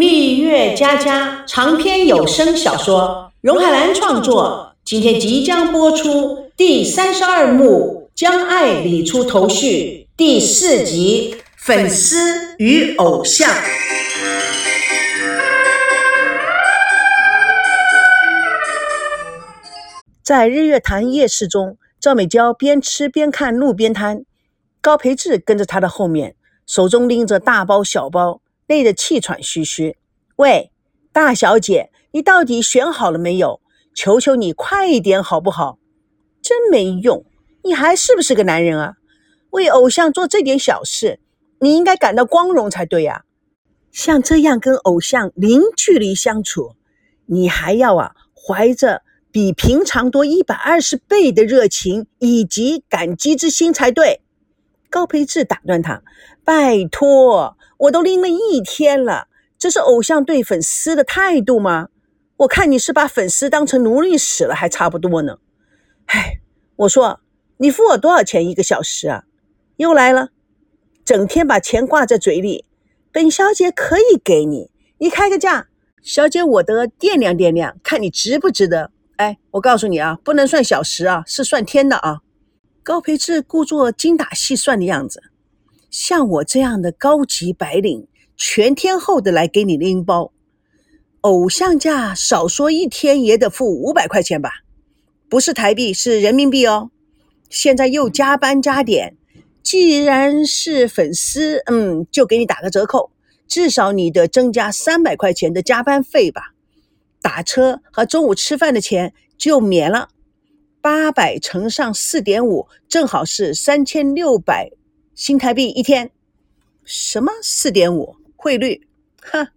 蜜月佳佳长篇有声小说，荣海兰创作，今天即将播出第三十二幕《将爱理出头绪》第四集《粉丝与偶像》。在日月潭夜市中，赵美娇边吃边看路边摊，高培志跟着她的后面，手中拎着大包小包。累得气喘吁吁。喂，大小姐，你到底选好了没有？求求你快一点好不好？真没用，你还是不是个男人啊？为偶像做这点小事，你应该感到光荣才对呀。像这样跟偶像零距离相处，你还要啊怀着比平常多一百二十倍的热情以及感激之心才对。高培志打断他：“拜托。”我都拎了一天了，这是偶像对粉丝的态度吗？我看你是把粉丝当成奴隶使了，还差不多呢。唉，我说你付我多少钱一个小时啊？又来了，整天把钱挂在嘴里。本小姐可以给你，你开个价，小姐我得掂量掂量，看你值不值得。哎，我告诉你啊，不能算小时啊，是算天的啊。高培志故作精打细算的样子。像我这样的高级白领，全天候的来给你拎包，偶像价少说一天也得付五百块钱吧？不是台币，是人民币哦。现在又加班加点，既然是粉丝，嗯，就给你打个折扣，至少你得增加三百块钱的加班费吧？打车和中午吃饭的钱就免了，八百乘上四点五，正好是三千六百。新台币一天，什么四点五汇率？哼，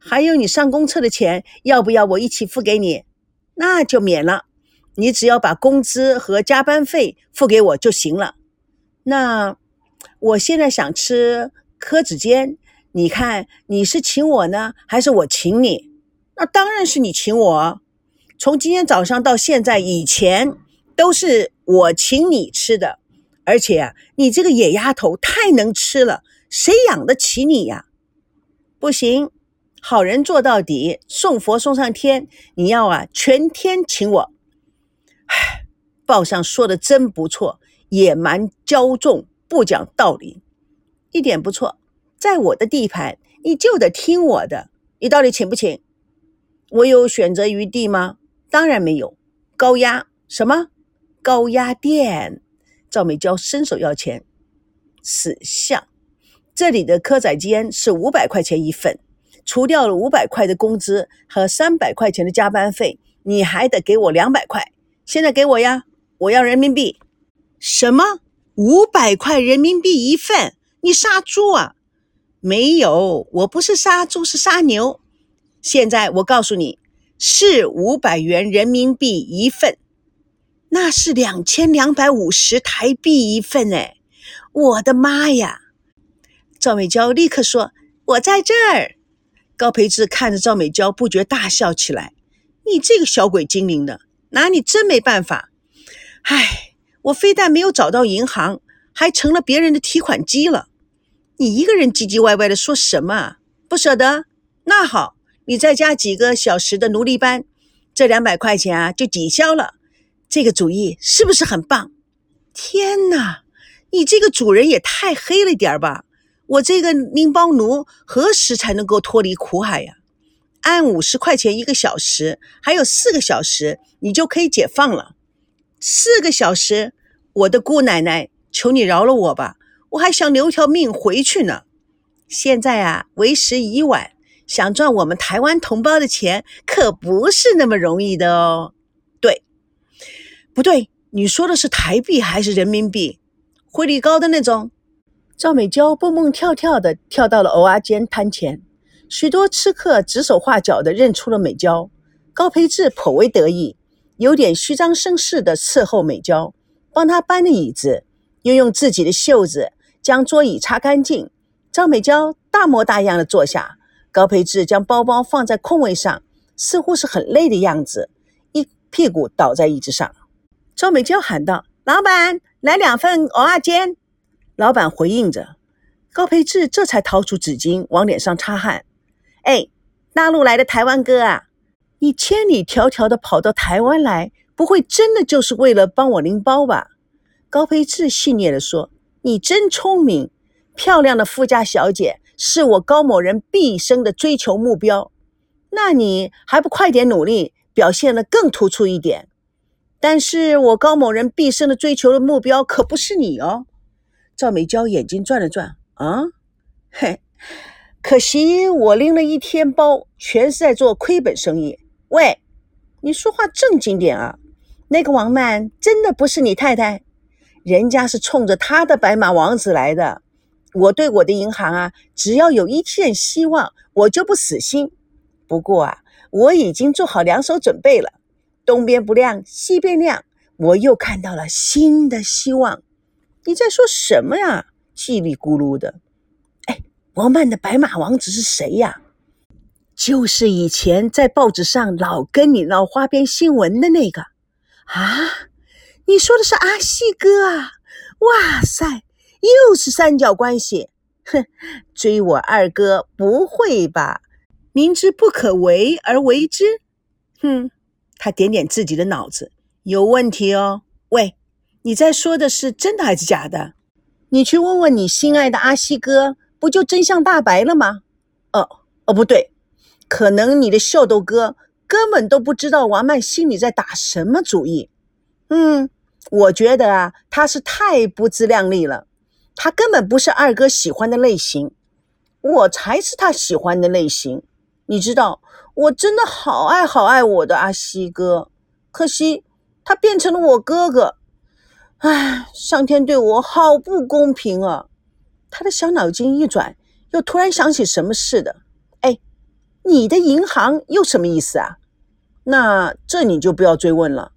还有你上公厕的钱，要不要我一起付给你？那就免了，你只要把工资和加班费付给我就行了。那我现在想吃柯子煎，你看你是请我呢，还是我请你？那当然是你请我。从今天早上到现在以前，都是我请你吃的。而且啊，你这个野丫头太能吃了，谁养得起你呀？不行，好人做到底，送佛送上天。你要啊，全天请我。唉，报上说的真不错，野蛮骄纵，不讲道理，一点不错。在我的地盘，你就得听我的。你到底请不请？我有选择余地吗？当然没有。高压什么？高压电。赵美娇伸手要钱，死相！这里的蚵仔煎是五百块钱一份，除掉了五百块的工资和三百块钱的加班费，你还得给我两百块。现在给我呀！我要人民币。什么？五百块人民币一份？你杀猪啊？没有，我不是杀猪，是杀牛。现在我告诉你，是五百元人民币一份。那是两千两百五十台币一份哎！我的妈呀！赵美娇立刻说：“我在这儿。”高培志看着赵美娇，不觉大笑起来：“你这个小鬼精灵的，拿你真没办法！唉，我非但没有找到银行，还成了别人的提款机了。你一个人唧唧歪歪的说什么？不舍得？那好，你再加几个小时的奴隶班，这两百块钱啊就抵消了。”这个主意是不是很棒？天哪，你这个主人也太黑了点儿吧！我这个拎包奴何时才能够脱离苦海呀？按五十块钱一个小时，还有四个小时，你就可以解放了。四个小时，我的姑奶奶，求你饶了我吧！我还想留条命回去呢。现在啊，为时已晚，想赚我们台湾同胞的钱，可不是那么容易的哦。不对，你说的是台币还是人民币？汇率高的那种。赵美娇蹦蹦跳跳的跳到了蚵仔煎摊前，许多吃客指手画脚的认出了美娇。高培志颇为得意，有点虚张声势的伺候美娇，帮她搬了椅子，又用自己的袖子将桌椅擦干净。赵美娇大模大样的坐下，高培志将包包放在空位上，似乎是很累的样子，一屁股倒在椅子上。赵美娇喊道：“老板，来两份蚵仔煎。”老板回应着，高培志这才掏出纸巾往脸上擦汗。“哎，大陆来的台湾哥啊，你千里迢迢的跑到台湾来，不会真的就是为了帮我拎包吧？高培志戏谑地说：“你真聪明，漂亮的富家小姐是我高某人毕生的追求目标。那你还不快点努力，表现得更突出一点？但是我高某人毕生的追求的目标可不是你哦。”赵美娇眼睛转了转，啊，嘿，可惜我拎了一天包，全是在做亏本生意。喂，你说话正经点啊！那个王曼真的不是你太太？人家是冲着他的白马王子来的。我对我的银行啊，只要有一线希望，我就不死心。不过啊，我已经做好两手准备了。东边不亮西边亮，我又看到了新的希望。你在说什么呀？叽里咕噜的。哎，王曼的白马王子是谁呀？就是以前在报纸上老跟你闹花边新闻的那个啊。你说的是阿西哥啊？哇塞，又是三角关系！哼，追我二哥不会吧？明知不可为而为之？哼，他点点自己的脑子，有问题哦。喂，你在说的是真的还是假的？你去问问你心爱的阿西哥，不就真相大白了吗？哦哦，不对，可能你的秀逗哥根本都不知道王曼心里在打什么主意。嗯。我觉得啊，他是太不自量力了，他根本不是二哥喜欢的类型，我才是他喜欢的类型。你知道，我真的好爱好爱我的阿西哥，可惜他变成了我哥哥。唉，上天对我好不公平啊！他的小脑筋一转，又突然想起什么似的。哎，你的银行又什么意思啊？那这你就不要追问了。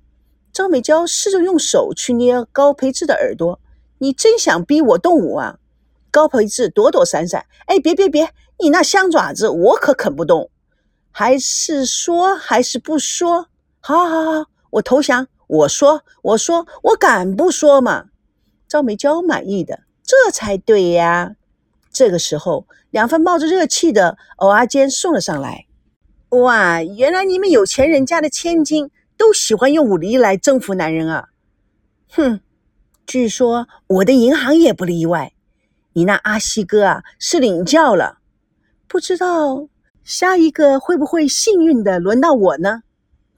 赵美娇试着用手去捏高培志的耳朵，你真想逼我动武啊？高培志躲躲闪闪，哎，别别别，你那香爪子我可啃不动。还是说还是不说？好，好，好，我投降。我说，我说，我敢不说吗？赵美娇满意的，这才对呀。这个时候，两份冒着热气的蚵仔煎送了上来。哇，原来你们有钱人家的千金。都喜欢用武力来征服男人啊！哼，据说我的银行也不例外。你那阿西哥啊，是领教了，不知道下一个会不会幸运的轮到我呢？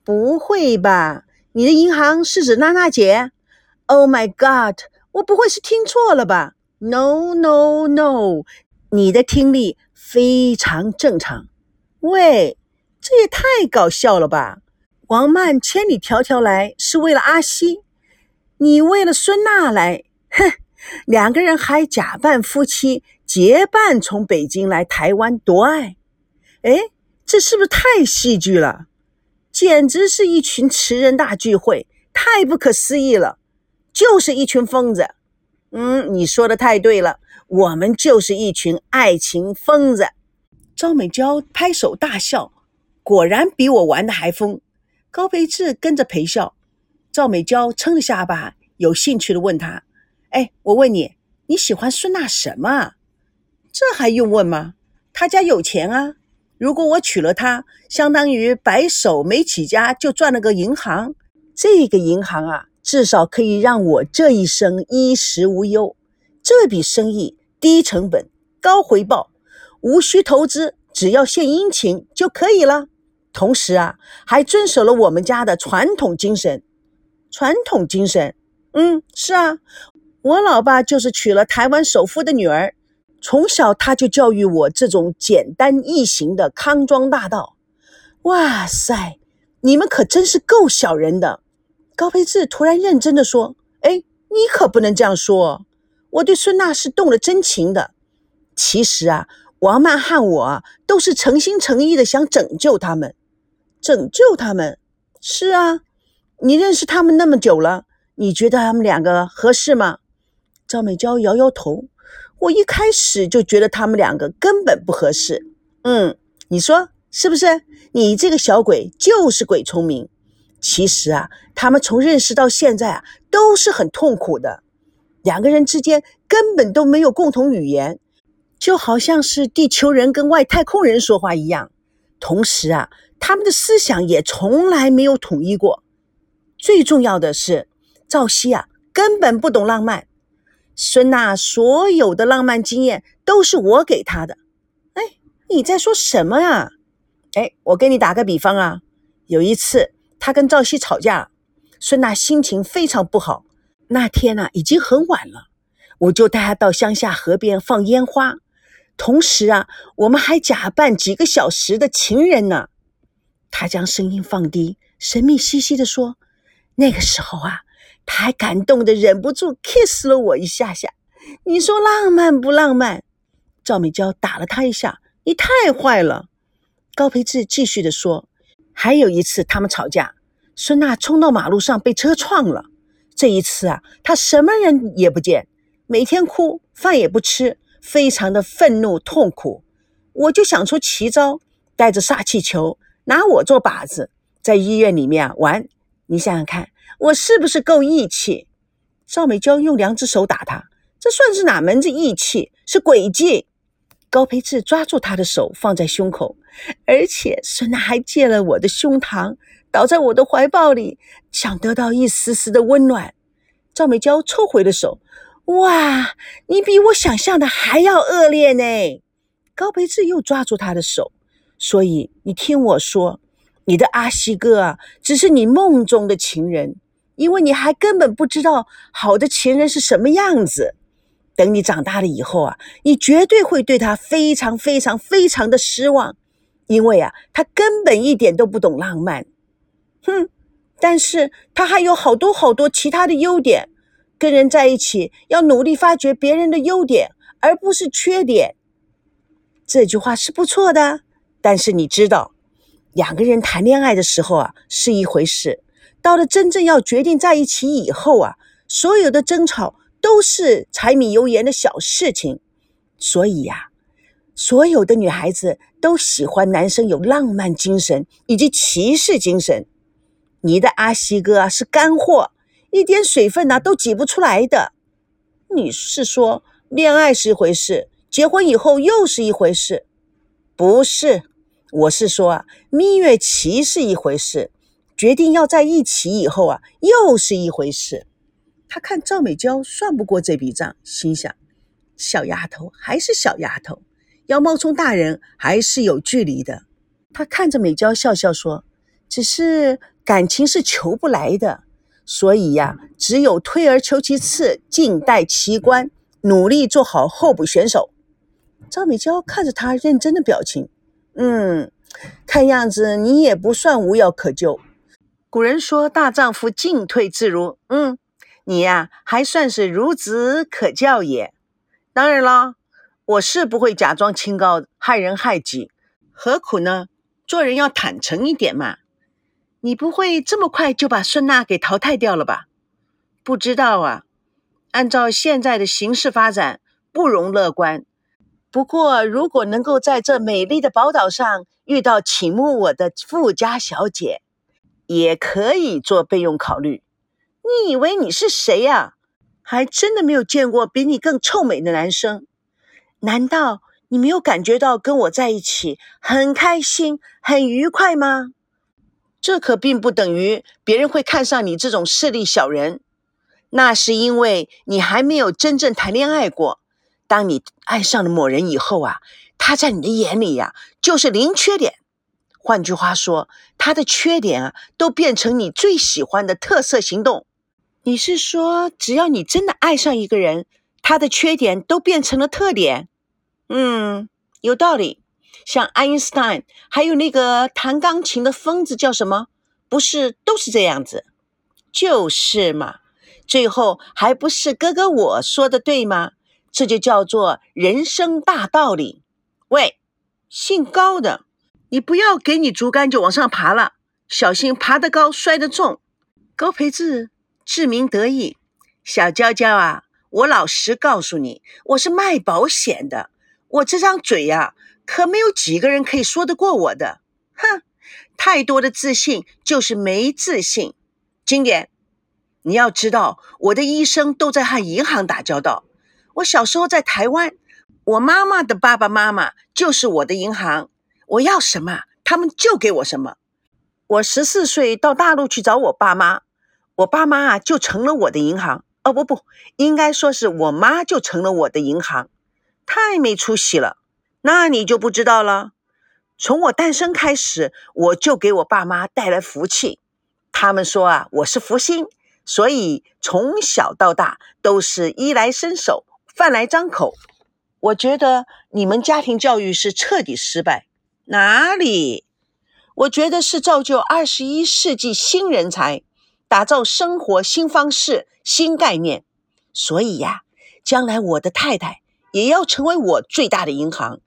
不会吧？你的银行是指娜娜姐？Oh my god！我不会是听错了吧？No no no！你的听力非常正常。喂，这也太搞笑了吧！王曼千里迢迢来是为了阿西，你为了孙娜来，哼，两个人还假扮夫妻结伴从北京来台湾夺爱，哎，这是不是太戏剧了？简直是一群词人大聚会，太不可思议了，就是一群疯子。嗯，你说的太对了，我们就是一群爱情疯子。赵美娇拍手大笑，果然比我玩的还疯。高培志跟着陪笑，赵美娇撑着下巴，有兴趣的问他：“哎，我问你，你喜欢孙娜什么？这还用问吗？他家有钱啊！如果我娶了她，相当于白手没起家就赚了个银行。这个银行啊，至少可以让我这一生衣食无忧。这笔生意低成本高回报，无需投资，只要献殷勤就可以了。”同时啊，还遵守了我们家的传统精神。传统精神，嗯，是啊，我老爸就是娶了台湾首富的女儿，从小他就教育我这种简单易行的康庄大道。哇塞，你们可真是够小人的！高培志突然认真的说：“哎，你可不能这样说，我对孙娜是动了真情的。其实啊，王曼和我都是诚心诚意的想拯救他们。”拯救他们，是啊，你认识他们那么久了，你觉得他们两个合适吗？赵美娇摇摇头，我一开始就觉得他们两个根本不合适。嗯，你说是不是？你这个小鬼就是鬼聪明。其实啊，他们从认识到现在啊，都是很痛苦的，两个人之间根本都没有共同语言，就好像是地球人跟外太空人说话一样。同时啊，他们的思想也从来没有统一过。最重要的是，赵熙啊根本不懂浪漫。孙娜所有的浪漫经验都是我给她的。哎，你在说什么啊？哎，我给你打个比方啊，有一次他跟赵熙吵架，孙娜心情非常不好。那天呢，已经很晚了，我就带他到乡下河边放烟花，同时啊，我们还假扮几个小时的情人呢。他将声音放低，神秘兮兮地说：“那个时候啊，他还感动的忍不住 kiss 了我一下下。你说浪漫不浪漫？”赵美娇打了他一下：“你太坏了。”高培志继续的说：“还有一次他们吵架，孙娜冲到马路上被车撞了。”这一次啊，他什么人也不见，每天哭，饭也不吃，非常的愤怒痛苦。我就想出奇招，带着撒气球，拿我做靶子，在医院里面啊玩。你想想看，我是不是够义气？赵美娇用两只手打他，这算是哪门子义气？是诡计。高培志抓住他的手放在胸口，而且孙娜还借了我的胸膛。倒在我的怀抱里，想得到一丝丝的温暖。赵美娇抽回了手。哇，你比我想象的还要恶劣呢！高培志又抓住她的手。所以你听我说，你的阿西哥啊，只是你梦中的情人，因为你还根本不知道好的情人是什么样子。等你长大了以后啊，你绝对会对他非常非常非常的失望，因为啊，他根本一点都不懂浪漫。哼，但是他还有好多好多其他的优点。跟人在一起要努力发掘别人的优点，而不是缺点。这句话是不错的，但是你知道，两个人谈恋爱的时候啊是一回事，到了真正要决定在一起以后啊，所有的争吵都是柴米油盐的小事情。所以呀，所有的女孩子都喜欢男生有浪漫精神以及骑士精神。你的阿西哥啊是干货，一点水分呐都挤不出来的。你是说恋爱是一回事，结婚以后又是一回事？不是，我是说啊，蜜月期是一回事，决定要在一起以后啊又是一回事。他看赵美娇算不过这笔账，心想：小丫头还是小丫头，要冒充大人还是有距离的。他看着美娇笑笑说：“只是。”感情是求不来的，所以呀，只有退而求其次，静待其关，努力做好候补选手。赵美娇看着他认真的表情，嗯，看样子你也不算无药可救。古人说大丈夫进退自如，嗯，你呀还算是孺子可教也。当然了，我是不会假装清高害人害己，何苦呢？做人要坦诚一点嘛。你不会这么快就把孙娜给淘汰掉了吧？不知道啊。按照现在的形势发展，不容乐观。不过，如果能够在这美丽的宝岛上遇到倾慕我的富家小姐，也可以做备用考虑。你以为你是谁呀？还真的没有见过比你更臭美的男生。难道你没有感觉到跟我在一起很开心、很愉快吗？这可并不等于别人会看上你这种势利小人，那是因为你还没有真正谈恋爱过。当你爱上了某人以后啊，他在你的眼里呀就是零缺点。换句话说，他的缺点啊都变成你最喜欢的特色行动。你是说，只要你真的爱上一个人，他的缺点都变成了特点？嗯，有道理。像爱因斯坦，还有那个弹钢琴的疯子叫什么？不是都是这样子？就是嘛。最后还不是哥哥我说的对吗？这就叫做人生大道理。喂，姓高的，你不要给你竹竿就往上爬了，小心爬得高摔得重。高培志志明得意，小娇娇啊，我老实告诉你，我是卖保险的，我这张嘴呀。可没有几个人可以说得过我的，哼！太多的自信就是没自信。经典，你要知道，我的一生都在和银行打交道。我小时候在台湾，我妈妈的爸爸妈妈就是我的银行，我要什么，他们就给我什么。我十四岁到大陆去找我爸妈，我爸妈啊就成了我的银行。哦不不，应该说是我妈就成了我的银行，太没出息了。那你就不知道了。从我诞生开始，我就给我爸妈带来福气。他们说啊，我是福星，所以从小到大都是衣来伸手，饭来张口。我觉得你们家庭教育是彻底失败。哪里？我觉得是造就二十一世纪新人才，打造生活新方式、新概念。所以呀，将来我的太太也要成为我最大的银行，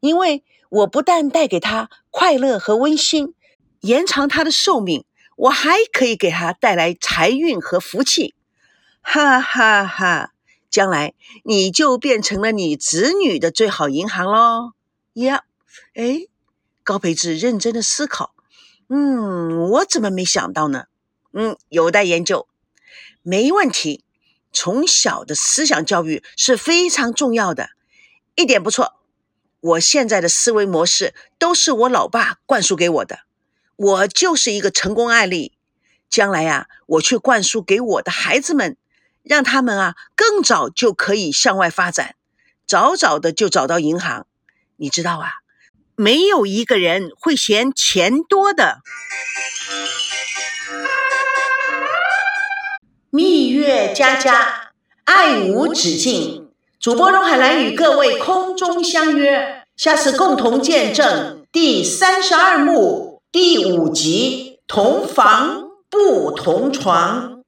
因为。我不但带给他快乐和温馨，延长他的寿命，我还可以给他带来财运和福气，哈哈哈！将来你就变成了你子女的最好银行喽呀！哎，高培志认真的思考，嗯，我怎么没想到呢？嗯，有待研究，没问题。从小的思想教育是非常重要的，一点不错。我现在的思维模式都是我老爸灌输给我的，我就是一个成功案例。将来呀，我去灌输给我的孩子们，让他们啊更早就可以向外发展，早早的就找到银行。你知道啊，没有一个人会嫌钱多的。蜜月佳佳，爱无止境。主播荣海兰与各位空中相约，下次共同见证第三十二幕第五集：同房不同床。